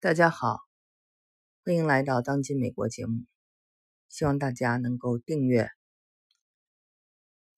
大家好，欢迎来到《当今美国》节目，希望大家能够订阅。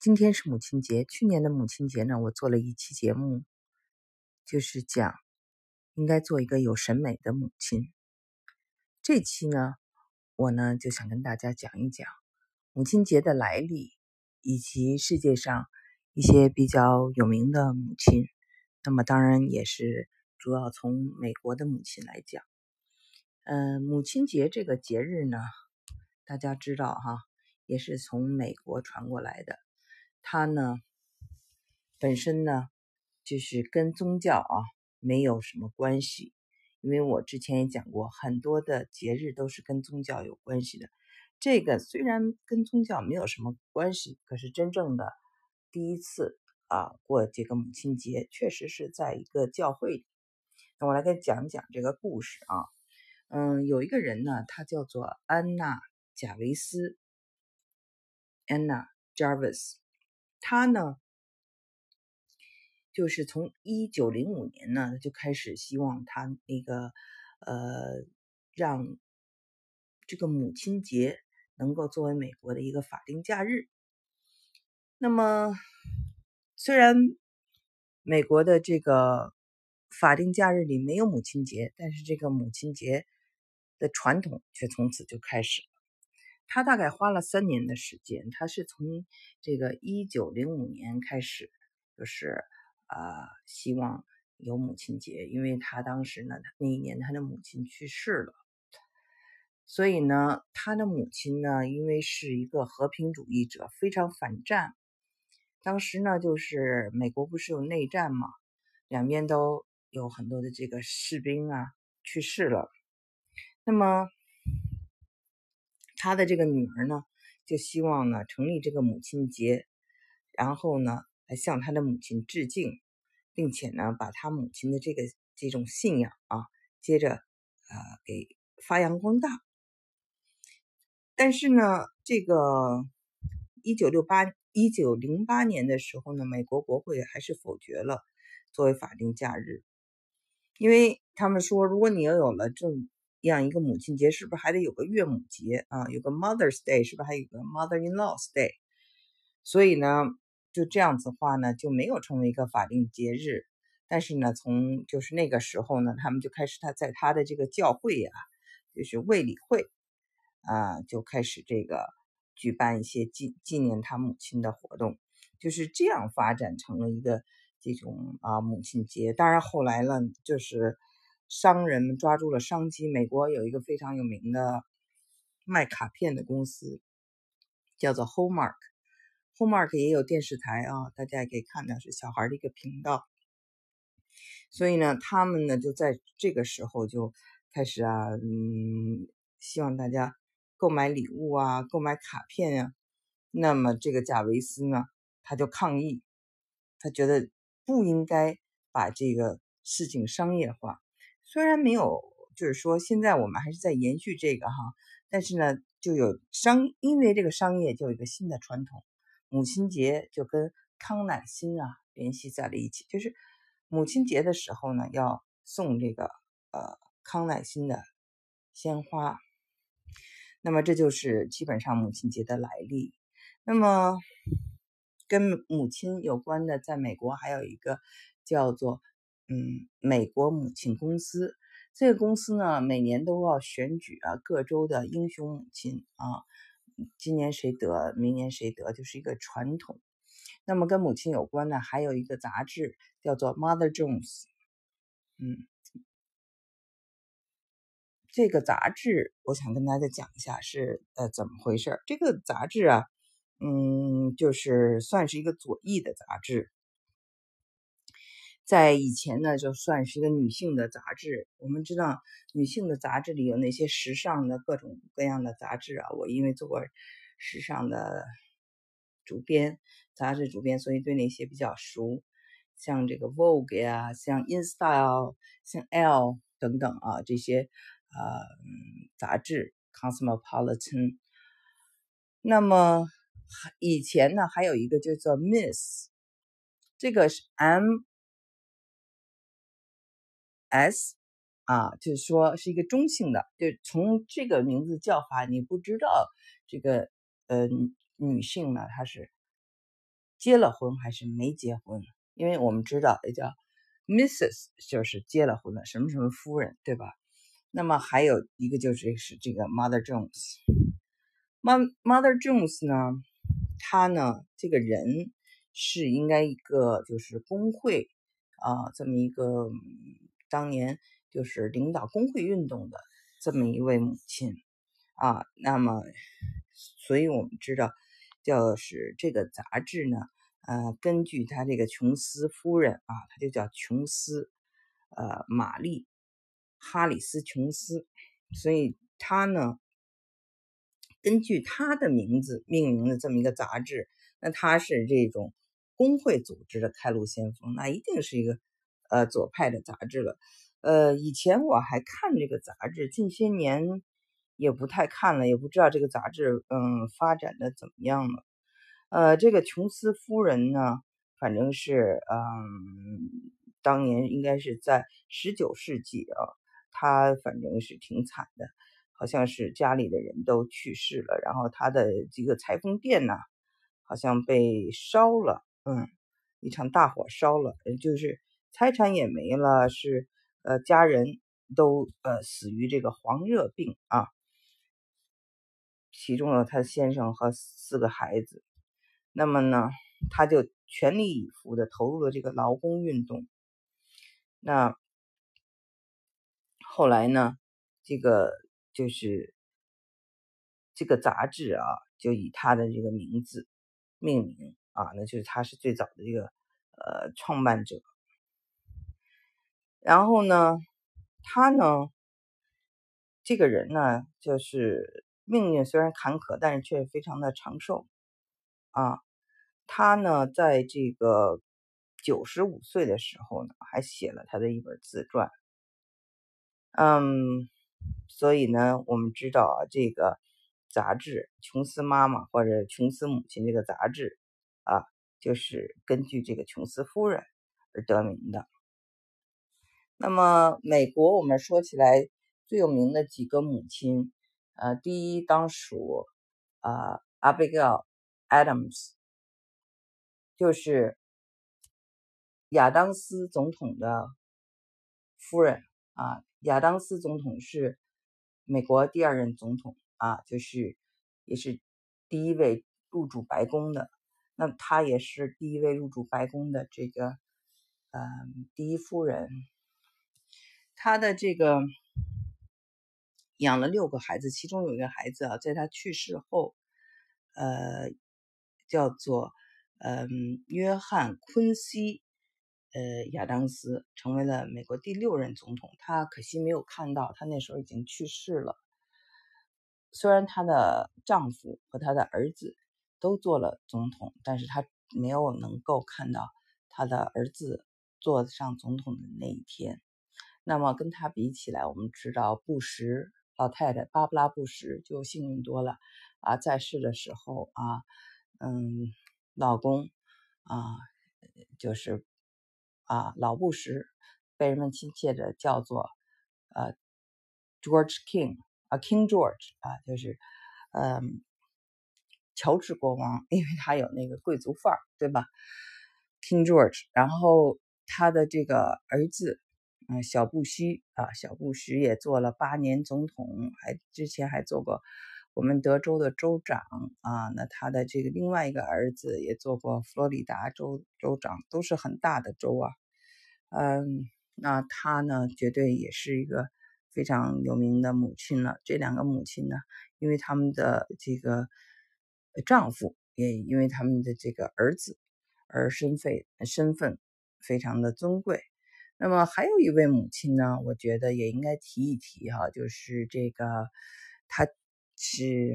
今天是母亲节，去年的母亲节呢，我做了一期节目，就是讲应该做一个有审美的母亲。这期呢，我呢就想跟大家讲一讲母亲节的来历，以及世界上一些比较有名的母亲。那么当然也是主要从美国的母亲来讲，嗯，母亲节这个节日呢，大家知道哈，也是从美国传过来的。它呢本身呢就是跟宗教啊没有什么关系，因为我之前也讲过，很多的节日都是跟宗教有关系的。这个虽然跟宗教没有什么关系，可是真正的第一次。啊，过这个母亲节确实是在一个教会里。那我来给讲讲这个故事啊。嗯，有一个人呢，他叫做安娜·贾维斯 （Anna Jarvis）。他呢，就是从一九零五年呢就开始希望他那个呃，让这个母亲节能够作为美国的一个法定假日。那么。虽然美国的这个法定假日里没有母亲节，但是这个母亲节的传统却从此就开始了。他大概花了三年的时间，他是从这个一九零五年开始，就是啊，希望有母亲节，因为他当时呢，那一年他的母亲去世了，所以呢，他的母亲呢，因为是一个和平主义者，非常反战。当时呢，就是美国不是有内战嘛，两边都有很多的这个士兵啊去世了。那么他的这个女儿呢，就希望呢成立这个母亲节，然后呢来向他的母亲致敬，并且呢把他母亲的这个这种信仰啊，接着呃给发扬光大。但是呢，这个一九六八。一九零八年的时候呢，美国国会还是否决了作为法定假日，因为他们说，如果你要有了这样一个母亲节，是不是还得有个岳母节啊？有个 Mother's Day，是不是还有个 Mother-in-law's Day？所以呢，就这样子话呢，就没有成为一个法定节日。但是呢，从就是那个时候呢，他们就开始他在他的这个教会呀，就是卫理会啊，就开始这个。举办一些纪纪念他母亲的活动，就是这样发展成了一个这种啊母亲节。当然后来呢，就是商人们抓住了商机。美国有一个非常有名的卖卡片的公司，叫做 Hallmark，Hallmark 也有电视台啊，大家也可以看到是小孩的一个频道。所以呢，他们呢就在这个时候就开始啊，嗯，希望大家。购买礼物啊，购买卡片呀，那么这个贾维斯呢，他就抗议，他觉得不应该把这个事情商业化。虽然没有，就是说现在我们还是在延续这个哈，但是呢，就有商，因为这个商业就有一个新的传统，母亲节就跟康乃馨啊联系在了一起，就是母亲节的时候呢，要送这个呃康乃馨的鲜花。那么这就是基本上母亲节的来历。那么跟母亲有关的，在美国还有一个叫做嗯美国母亲公司。这个公司呢，每年都要选举啊各州的英雄母亲啊，今年谁得，明年谁得，就是一个传统。那么跟母亲有关的还有一个杂志叫做 Mother Jones，嗯。这个杂志，我想跟大家讲一下是呃怎么回事。这个杂志啊，嗯，就是算是一个左翼的杂志，在以前呢，就算是一个女性的杂志。我们知道，女性的杂志里有那些时尚的各种各样的杂志啊。我因为做过时尚的主编，杂志主编，所以对那些比较熟，像这个 Vogue 呀，像 InStyle，像 L 等等啊这些。呃，杂志《Cosmopolitan》。那么以前呢，还有一个叫做《Miss》，这个是 M S 啊，就是说是一个中性的，就从这个名字叫法，你不知道这个呃女性呢，她是结了婚还是没结婚，因为我们知道也叫 Mrs. 就是结了婚的什么什么夫人，对吧？那么还有一个就是是这个 Mother Jones，妈 Mother Jones 呢，她呢这个人是应该一个就是工会啊这么一个当年。就是领导工会运动的这么一位母亲啊，那么，所以我们知道，就是这个杂志呢，呃，根据他这个琼斯夫人啊，他就叫琼斯，呃，玛丽哈里斯琼斯，所以他呢，根据他的名字命名的这么一个杂志，那他是这种工会组织的开路先锋，那一定是一个呃左派的杂志了。呃，以前我还看这个杂志，近些年也不太看了，也不知道这个杂志嗯发展的怎么样了。呃，这个琼斯夫人呢，反正是嗯，当年应该是在十九世纪啊，她反正是挺惨的，好像是家里的人都去世了，然后他的几个裁缝店呢，好像被烧了，嗯，一场大火烧了，就是财产也没了，是。呃，家人都呃死于这个黄热病啊，其中有他先生和四个孩子。那么呢，他就全力以赴的投入了这个劳工运动。那后来呢，这个就是这个杂志啊，就以他的这个名字命名啊，那就是他是最早的这个呃创办者。然后呢，他呢，这个人呢，就是命运虽然坎坷，但是却非常的长寿啊。他呢，在这个九十五岁的时候呢，还写了他的一本自传。嗯，所以呢，我们知道啊，这个杂志《琼斯妈妈》或者《琼斯母亲》这个杂志啊，就是根据这个琼斯夫人而得名的。那么，美国我们说起来最有名的几个母亲，呃，第一当属啊，Abigail Adams，就是亚当斯总统的夫人啊。亚当斯总统是美国第二任总统啊，就是也是第一位入主白宫的。那她也是第一位入主白宫的这个，嗯，第一夫人。他的这个养了六个孩子，其中有一个孩子啊，在他去世后，呃，叫做嗯约翰昆西，呃亚当斯成为了美国第六任总统。他可惜没有看到，他那时候已经去世了。虽然她的丈夫和她的儿子都做了总统，但是她没有能够看到她的儿子坐上总统的那一天。那么跟他比起来，我们知道布什老太太芭布拉布什就幸运多了啊，在世的时候啊，嗯，老公啊，就是啊老布什，被人们亲切的叫做呃 George King 啊 King George 啊，就是嗯乔治国王，因为他有那个贵族范儿，对吧？King George，然后他的这个儿子。嗯，小布希啊，小布什也做了八年总统，还之前还做过我们德州的州长啊。那他的这个另外一个儿子也做过佛罗里达州州长，都是很大的州啊。嗯，那他呢，绝对也是一个非常有名的母亲了。这两个母亲呢，因为他们的这个丈夫，也因为他们的这个儿子，而身份身份非常的尊贵。那么还有一位母亲呢，我觉得也应该提一提哈，就是这个，她是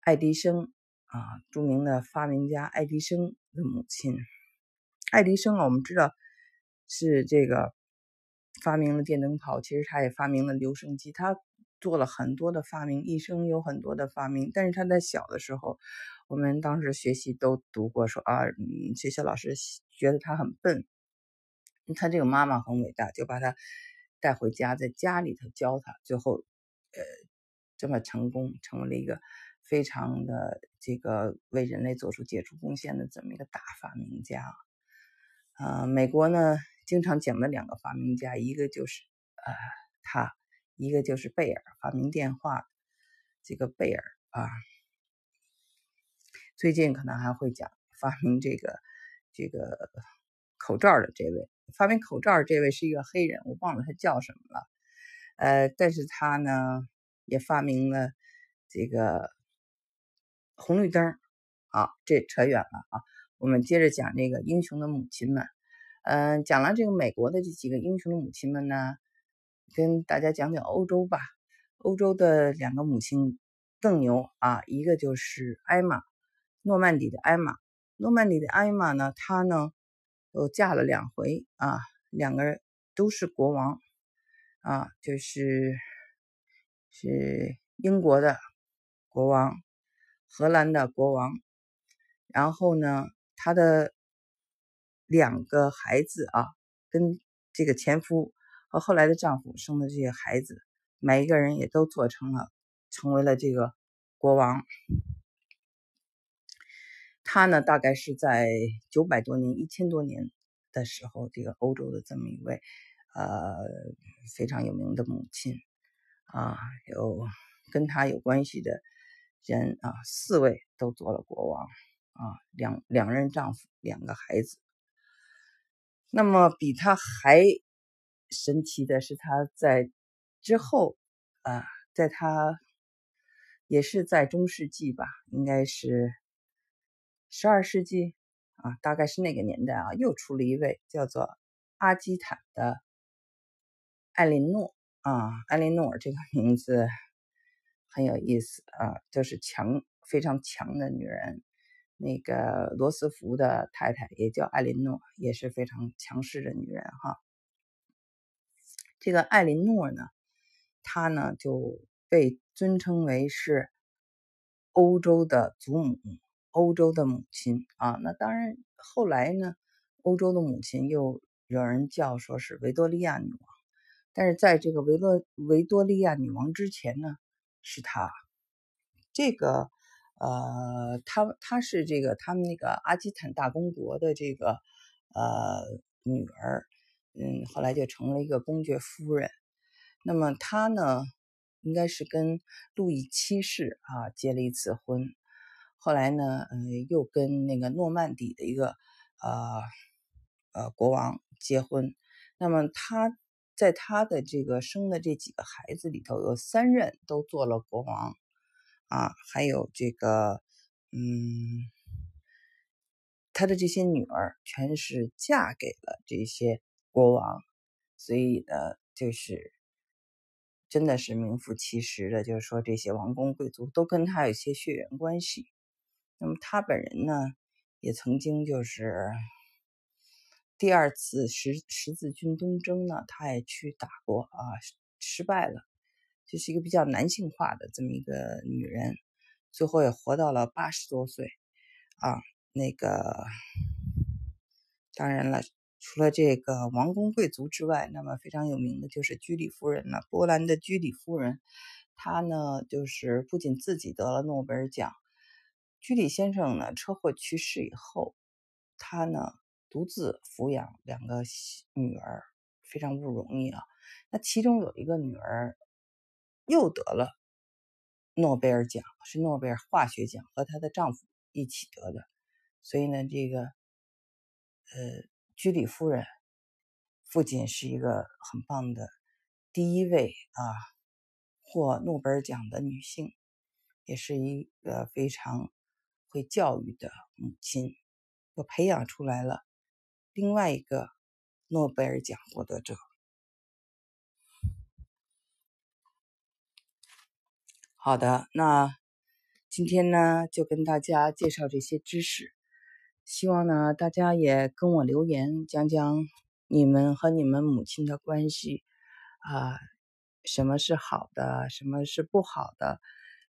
爱迪生啊，著名的发明家爱迪生的母亲。爱迪生啊，我们知道是这个发明了电灯泡，其实他也发明了留声机，他做了很多的发明，一生有很多的发明。但是他在小的时候，我们当时学习都读过，说啊，学校老师觉得他很笨。他这个妈妈很伟大，就把他带回家，在家里头教他，最后呃这么成功，成为了一个非常的这个为人类做出杰出贡献的这么一个大发明家。呃，美国呢经常讲的两个发明家，一个就是呃他，一个就是贝尔发明电话这个贝尔啊。最近可能还会讲发明这个这个口罩的这位，发明口罩这位是一个黑人，我忘了他叫什么了。呃，但是他呢也发明了这个红绿灯啊，这扯远了啊。我们接着讲这个英雄的母亲们。嗯，讲了这个美国的这几个英雄的母亲们呢，跟大家讲讲欧洲吧。欧洲的两个母亲更牛啊，一个就是艾玛。诺曼底的艾玛，诺曼底的艾玛呢？她呢，又嫁了两回啊，两个人都是国王啊，就是是英国的国王，荷兰的国王。然后呢，她的两个孩子啊，跟这个前夫和后来的丈夫生的这些孩子，每一个人也都做成了，成为了这个国王。他呢，大概是在九百多年、一千多年的时候，这个欧洲的这么一位，呃，非常有名的母亲啊，有跟他有关系的人啊，四位都做了国王啊，两两任丈夫，两个孩子。那么比他还神奇的是，他在之后啊，在他也是在中世纪吧，应该是。十二世纪啊，大概是那个年代啊，又出了一位叫做阿基坦的艾琳诺啊，艾琳诺尔这个名字很有意思啊，就是强非常强的女人。那个罗斯福的太太也叫艾琳诺，也是非常强势的女人哈。这个艾琳诺呢，她呢就被尊称为是欧洲的祖母。欧洲的母亲啊，那当然，后来呢，欧洲的母亲又有人叫说是维多利亚女王，但是在这个维多维多利亚女王之前呢，是她，这个呃，她她是这个他们那个阿基坦大公国的这个呃女儿，嗯，后来就成了一个公爵夫人。那么她呢，应该是跟路易七世啊结了一次婚。后来呢，呃，又跟那个诺曼底的一个呃呃国王结婚。那么他在他的这个生的这几个孩子里头，有三任都做了国王啊，还有这个嗯，他的这些女儿全是嫁给了这些国王，所以呢，就是真的是名副其实的，就是说这些王公贵族都跟他有些血缘关系。那么他本人呢，也曾经就是第二次十十字军东征呢，他也去打过啊，失败了，就是一个比较男性化的这么一个女人，最后也活到了八十多岁啊。那个当然了，除了这个王公贵族之外，那么非常有名的就是居里夫人了，波兰的居里夫人，她呢就是不仅自己得了诺贝尔奖。居里先生呢，车祸去世以后，他呢独自抚养两个女儿，非常不容易啊。那其中有一个女儿又得了诺贝尔奖，是诺贝尔化学奖，和她的丈夫一起得的。所以呢，这个呃，居里夫人不仅是一个很棒的第一位啊获诺贝尔奖的女性，也是一个非常。会教育的母亲，又培养出来了另外一个诺贝尔奖获得者。好的，那今天呢就跟大家介绍这些知识，希望呢大家也跟我留言，讲讲你们和你们母亲的关系啊，什么是好的，什么是不好的，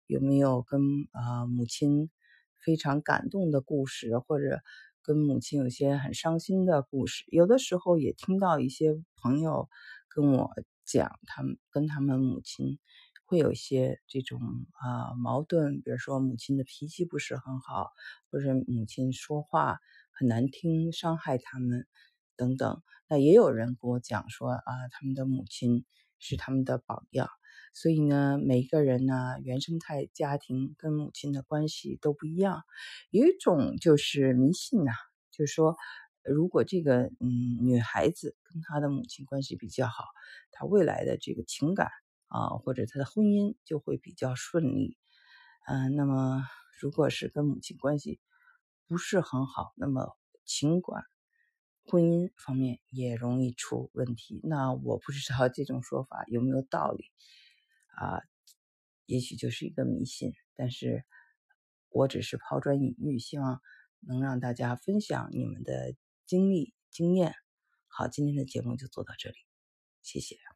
有没有跟啊母亲？非常感动的故事，或者跟母亲有些很伤心的故事，有的时候也听到一些朋友跟我讲他们跟他们母亲会有一些这种啊矛盾，比如说母亲的脾气不是很好，或者母亲说话很难听，伤害他们等等。那也有人跟我讲说啊，他们的母亲是他们的榜样。所以呢，每一个人呢，原生态家庭跟母亲的关系都不一样。有一种就是迷信呐，就是说，如果这个嗯女孩子跟她的母亲关系比较好，她未来的这个情感啊，或者她的婚姻就会比较顺利。嗯，那么如果是跟母亲关系不是很好，那么情感、婚姻方面也容易出问题。那我不知道这种说法有没有道理。啊，也许就是一个迷信，但是我只是抛砖引玉，希望能让大家分享你们的经历经验。好，今天的节目就做到这里，谢谢。